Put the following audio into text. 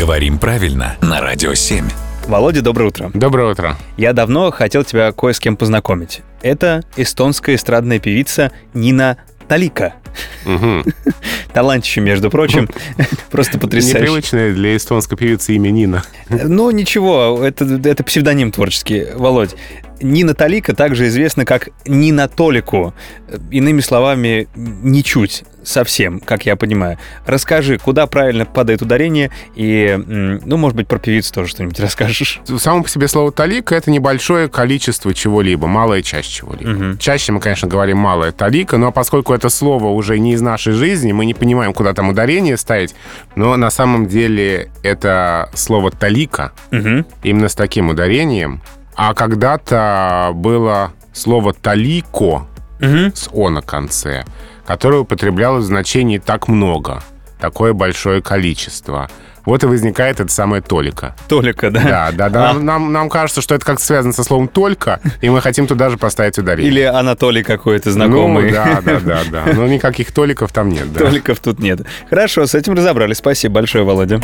Говорим правильно на Радио 7. Володя, доброе утро. Доброе утро. Я давно хотел тебя кое с кем познакомить. Это эстонская эстрадная певица Нина Талика. Угу. Талантище, между прочим. Просто потрясающе. Непривычное для эстонской певицы имя Нина. Ну, ничего, это, это псевдоним творческий, Володь. Нина Талика также известна как Нина Толику. Иными словами, ничуть совсем, как я понимаю. Расскажи, куда правильно падает ударение, и, ну, может быть, про певицу тоже что-нибудь расскажешь. Само по себе слово «талика» — это небольшое количество чего-либо, малая часть чего-либо. Мгм. Чаще мы, конечно, говорим «малая талика», но поскольку это слово уже не из нашей жизни, мы не понимаем, куда там ударение ставить, но на самом деле это слово «талика» Мгм. именно с таким ударением, а когда-то было слово «талико», Мгм. с «о» на конце, которое употреблялось в значении «так много», такое большое количество. Вот и возникает это самое «толика». Толика, да? Да, да, да. А. Нам, нам, нам кажется, что это как-то связано со словом «только», и мы хотим туда же поставить ударение. Или Анатолий какой-то знакомый. Ну, да, да, да, да. Но никаких «толиков» там нет, да. Толиков тут нет. Хорошо, с этим разобрались. Спасибо большое, Володя.